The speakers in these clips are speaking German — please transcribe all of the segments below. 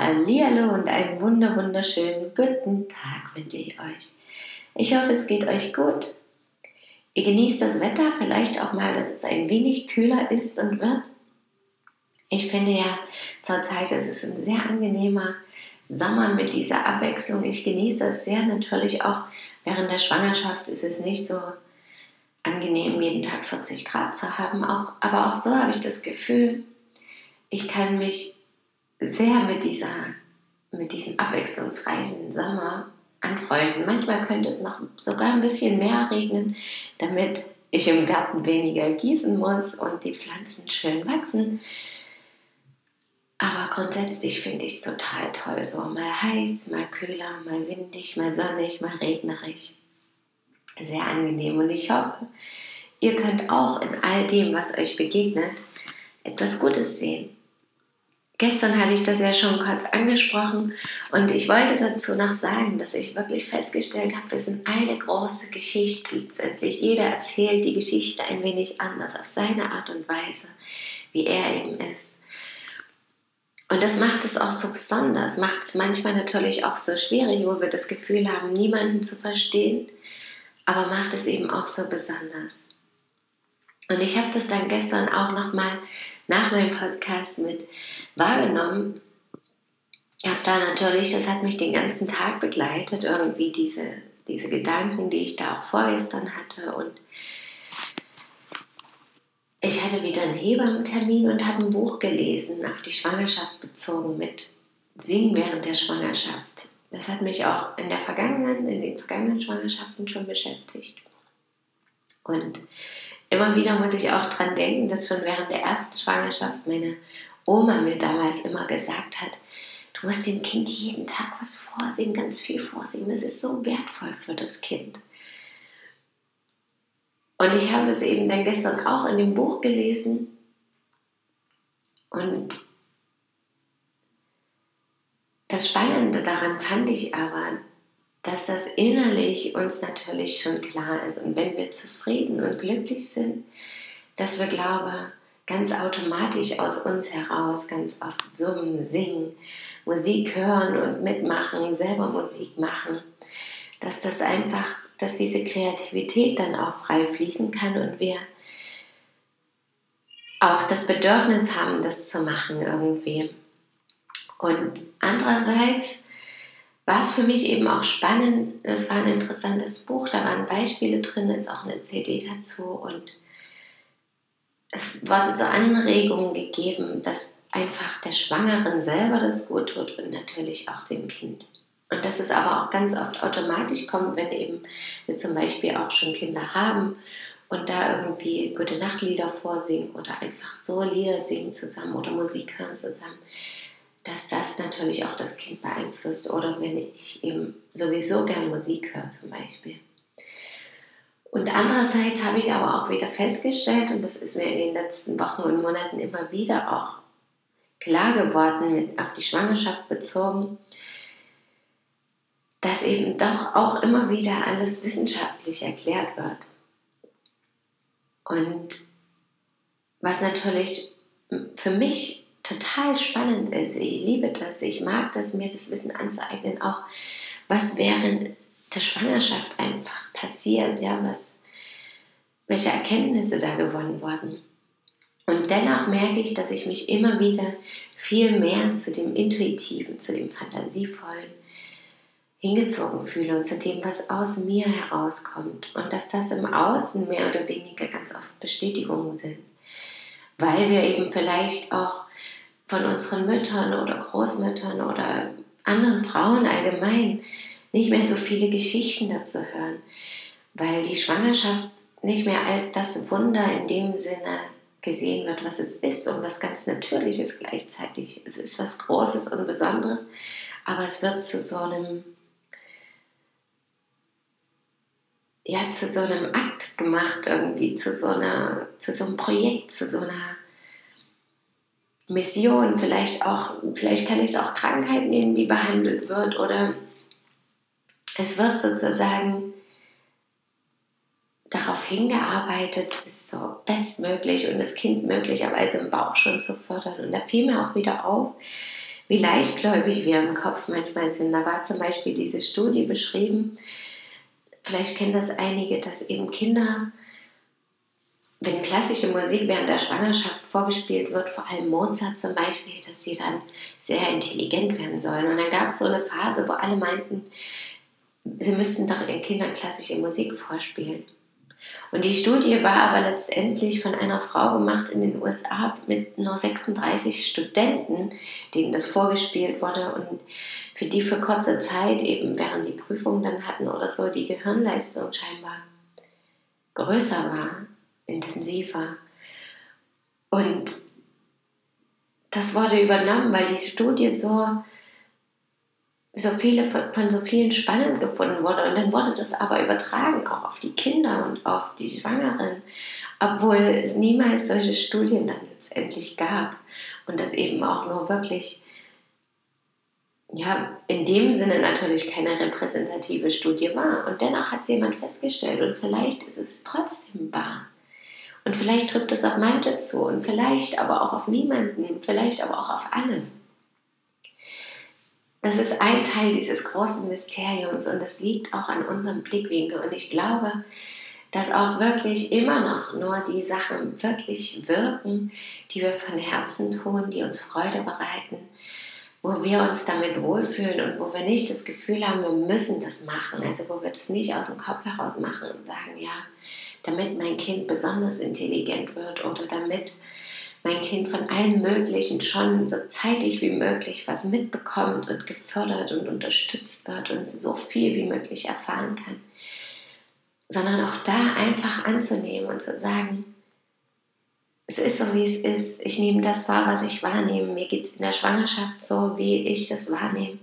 Hallihallo und einen wunder wunderschönen guten Tag wünsche ich euch. Ich hoffe, es geht euch gut. Ihr genießt das Wetter, vielleicht auch mal, dass es ein wenig kühler ist und wird. Ich finde ja, zurzeit ist es ein sehr angenehmer Sommer mit dieser Abwechslung. Ich genieße das sehr. Natürlich auch während der Schwangerschaft ist es nicht so angenehm, jeden Tag 40 Grad zu haben. Auch, aber auch so habe ich das Gefühl, ich kann mich sehr mit, dieser, mit diesem abwechslungsreichen Sommer anfreunden. Manchmal könnte es noch sogar ein bisschen mehr regnen, damit ich im Garten weniger gießen muss und die Pflanzen schön wachsen. Aber grundsätzlich finde ich es total toll. So mal heiß, mal kühler, mal windig, mal sonnig, mal regnerisch. Sehr angenehm. Und ich hoffe, ihr könnt auch in all dem, was euch begegnet, etwas Gutes sehen. Gestern hatte ich das ja schon kurz angesprochen und ich wollte dazu noch sagen, dass ich wirklich festgestellt habe, wir sind eine große Geschichte letztendlich. Jeder erzählt die Geschichte ein wenig anders, auf seine Art und Weise, wie er eben ist. Und das macht es auch so besonders, macht es manchmal natürlich auch so schwierig, wo wir das Gefühl haben, niemanden zu verstehen, aber macht es eben auch so besonders. Und ich habe das dann gestern auch nochmal nach meinem Podcast mit wahrgenommen. Ich habe da natürlich, das hat mich den ganzen Tag begleitet, irgendwie diese, diese Gedanken, die ich da auch vorgestern hatte. Und ich hatte wieder einen Hebammentermin und habe ein Buch gelesen, auf die Schwangerschaft bezogen mit Singen während der Schwangerschaft. Das hat mich auch in der vergangenen, in den vergangenen Schwangerschaften schon beschäftigt. Und immer wieder muss ich auch dran denken, dass schon während der ersten Schwangerschaft meine Oma mir damals immer gesagt hat, du musst dem Kind jeden Tag was vorsingen, ganz viel vorsingen. Das ist so wertvoll für das Kind. Und ich habe es eben dann gestern auch in dem Buch gelesen und das Spannende daran fand ich aber, dass das innerlich uns natürlich schon klar ist. Und wenn wir zufrieden und glücklich sind, dass wir, glaube ganz automatisch aus uns heraus ganz oft summen, singen, Musik hören und mitmachen, selber Musik machen, dass das einfach, dass diese Kreativität dann auch frei fließen kann und wir auch das Bedürfnis haben, das zu machen irgendwie. Und andererseits war es für mich eben auch spannend. Es war ein interessantes Buch, da waren Beispiele drin, ist auch eine CD dazu und es wurde so Anregungen gegeben, dass einfach der Schwangeren selber das gut tut und natürlich auch dem Kind. Und dass es aber auch ganz oft automatisch kommt, wenn eben wir zum Beispiel auch schon Kinder haben und da irgendwie gute Nachtlieder vorsingen oder einfach so Lieder singen zusammen oder Musik hören zusammen dass das natürlich auch das Kind beeinflusst oder wenn ich eben sowieso gern Musik höre zum Beispiel. Und andererseits habe ich aber auch wieder festgestellt, und das ist mir in den letzten Wochen und Monaten immer wieder auch klar geworden, mit, auf die Schwangerschaft bezogen, dass eben doch auch immer wieder alles wissenschaftlich erklärt wird. Und was natürlich für mich total spannend ist. Ich liebe das, ich mag das, mir das Wissen anzueignen, auch was während der Schwangerschaft einfach passiert, ja, was, welche Erkenntnisse da gewonnen wurden. Und dennoch merke ich, dass ich mich immer wieder viel mehr zu dem Intuitiven, zu dem Fantasievollen hingezogen fühle und zu dem, was aus mir herauskommt. Und dass das im Außen mehr oder weniger ganz oft Bestätigungen sind. Weil wir eben vielleicht auch von unseren Müttern oder Großmüttern oder anderen Frauen allgemein nicht mehr so viele Geschichten dazu hören, weil die Schwangerschaft nicht mehr als das Wunder in dem Sinne gesehen wird, was es ist und was ganz Natürliches gleichzeitig. Es ist was Großes und Besonderes, aber es wird zu so einem, ja, zu so einem Akt gemacht irgendwie, zu so einer, zu so einem Projekt, zu so einer Mission, vielleicht auch, vielleicht kann ich es auch Krankheit nehmen, die behandelt wird oder es wird sozusagen darauf hingearbeitet, es so bestmöglich und das Kind möglicherweise im Bauch schon zu fördern. Und da fiel mir auch wieder auf, wie leichtgläubig wir im Kopf manchmal sind. Da war zum Beispiel diese Studie beschrieben, vielleicht kennen das einige, dass eben Kinder, wenn klassische Musik während der Schwangerschaft vorgespielt wird, vor allem Mozart zum Beispiel, dass sie dann sehr intelligent werden sollen. Und dann gab es so eine Phase, wo alle meinten, sie müssten doch ihren Kindern klassische Musik vorspielen. Und die Studie war aber letztendlich von einer Frau gemacht in den USA mit nur 36 Studenten, denen das vorgespielt wurde und für die für kurze Zeit eben während die Prüfungen dann hatten oder so die Gehirnleistung scheinbar größer war, intensiver. Und das wurde übernommen, weil die Studie so so viele von, so vielen spannend gefunden wurde. Und dann wurde das aber übertragen auch auf die Kinder und auf die Schwangeren, obwohl es niemals solche Studien dann letztendlich gab. Und das eben auch nur wirklich, ja, in dem Sinne natürlich keine repräsentative Studie war. Und dennoch hat es jemand festgestellt und vielleicht ist es trotzdem wahr. Und vielleicht trifft es auf manche zu und vielleicht aber auch auf niemanden, vielleicht aber auch auf alle. Das ist ein Teil dieses großen Mysteriums und es liegt auch an unserem Blickwinkel. Und ich glaube, dass auch wirklich immer noch nur die Sachen wirklich wirken, die wir von Herzen tun, die uns Freude bereiten, wo wir uns damit wohlfühlen und wo wir nicht das Gefühl haben, wir müssen das machen. Also wo wir das nicht aus dem Kopf heraus machen und sagen, ja, damit mein Kind besonders intelligent wird oder damit mein Kind von allen Möglichen schon so zeitig wie möglich was mitbekommt und gefördert und unterstützt wird und so viel wie möglich erfahren kann. Sondern auch da einfach anzunehmen und zu sagen, es ist so, wie es ist. Ich nehme das wahr, was ich wahrnehme. Mir geht es in der Schwangerschaft so, wie ich das wahrnehme.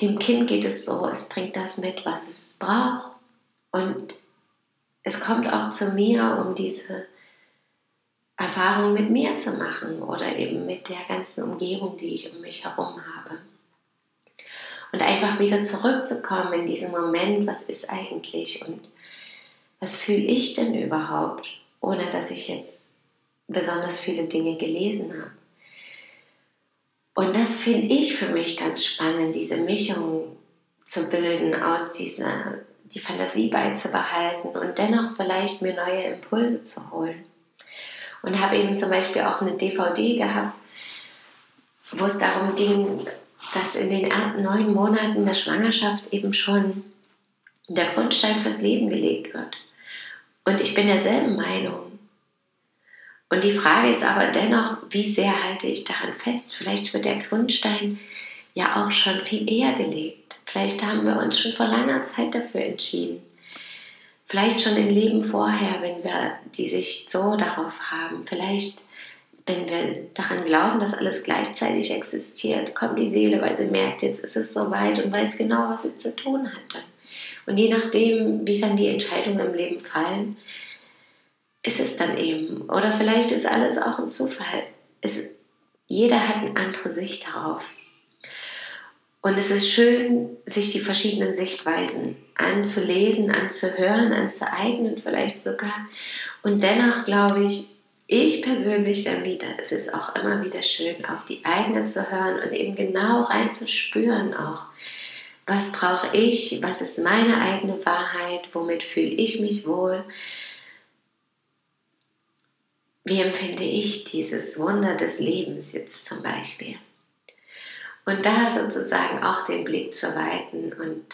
Dem Kind geht es so, es bringt das mit, was es braucht. Und es kommt auch zu mir, um diese Erfahrungen mit mir zu machen oder eben mit der ganzen Umgebung, die ich um mich herum habe. Und einfach wieder zurückzukommen in diesen Moment, was ist eigentlich und was fühle ich denn überhaupt, ohne dass ich jetzt besonders viele Dinge gelesen habe. Und das finde ich für mich ganz spannend, diese Mischung zu bilden aus dieser, die Fantasie beizubehalten und dennoch vielleicht mir neue Impulse zu holen und habe eben zum Beispiel auch eine DVD gehabt, wo es darum ging, dass in den neun Monaten der Schwangerschaft eben schon der Grundstein fürs Leben gelegt wird. Und ich bin derselben Meinung. Und die Frage ist aber dennoch, wie sehr halte ich daran fest? Vielleicht wird der Grundstein ja auch schon viel eher gelegt. Vielleicht haben wir uns schon vor langer Zeit dafür entschieden. Vielleicht schon im Leben vorher, wenn wir die Sicht so darauf haben. Vielleicht, wenn wir daran glauben, dass alles gleichzeitig existiert, kommt die Seele, weil sie merkt, jetzt ist es soweit und weiß genau, was sie zu tun hat dann. Und je nachdem, wie dann die Entscheidungen im Leben fallen, ist es dann eben. Oder vielleicht ist alles auch ein Zufall. Es, jeder hat eine andere Sicht darauf. Und es ist schön, sich die verschiedenen Sichtweisen anzulesen, anzuhören, anzueignen vielleicht sogar. Und dennoch glaube ich, ich persönlich dann wieder, es ist auch immer wieder schön, auf die eigene zu hören und eben genau reinzuspüren auch. Was brauche ich? Was ist meine eigene Wahrheit? Womit fühle ich mich wohl? Wie empfinde ich dieses Wunder des Lebens jetzt zum Beispiel? Und da sozusagen auch den Blick zu weiten und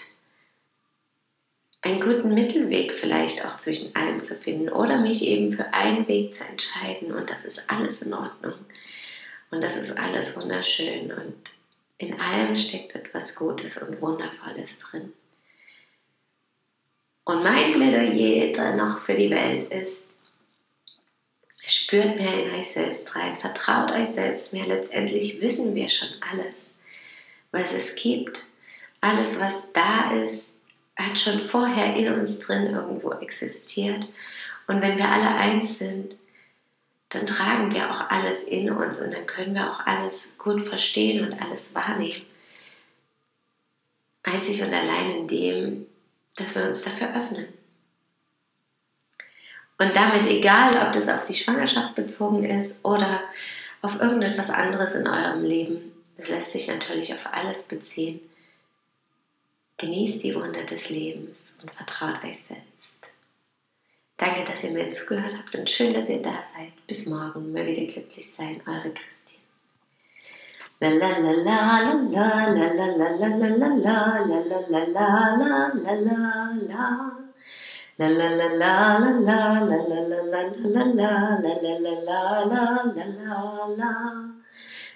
einen guten Mittelweg vielleicht auch zwischen allem zu finden oder mich eben für einen Weg zu entscheiden. Und das ist alles in Ordnung. Und das ist alles wunderschön. Und in allem steckt etwas Gutes und Wundervolles drin. Und mein Plädoyer noch für die Welt ist, spürt mehr in euch selbst rein, vertraut euch selbst mehr, letztendlich wissen wir schon alles was es gibt. Alles, was da ist, hat schon vorher in uns drin irgendwo existiert. Und wenn wir alle eins sind, dann tragen wir auch alles in uns und dann können wir auch alles gut verstehen und alles wahrnehmen. Einzig und allein in dem, dass wir uns dafür öffnen. Und damit egal, ob das auf die Schwangerschaft bezogen ist oder auf irgendetwas anderes in eurem Leben, das lässt sich natürlich auf alles beziehen. Genießt die Wunder des Lebens und vertraut euch selbst. Danke, dass ihr mir zugehört habt und schön, dass ihr da seid. Bis morgen. Möget ihr glücklich sein. Eure Christine.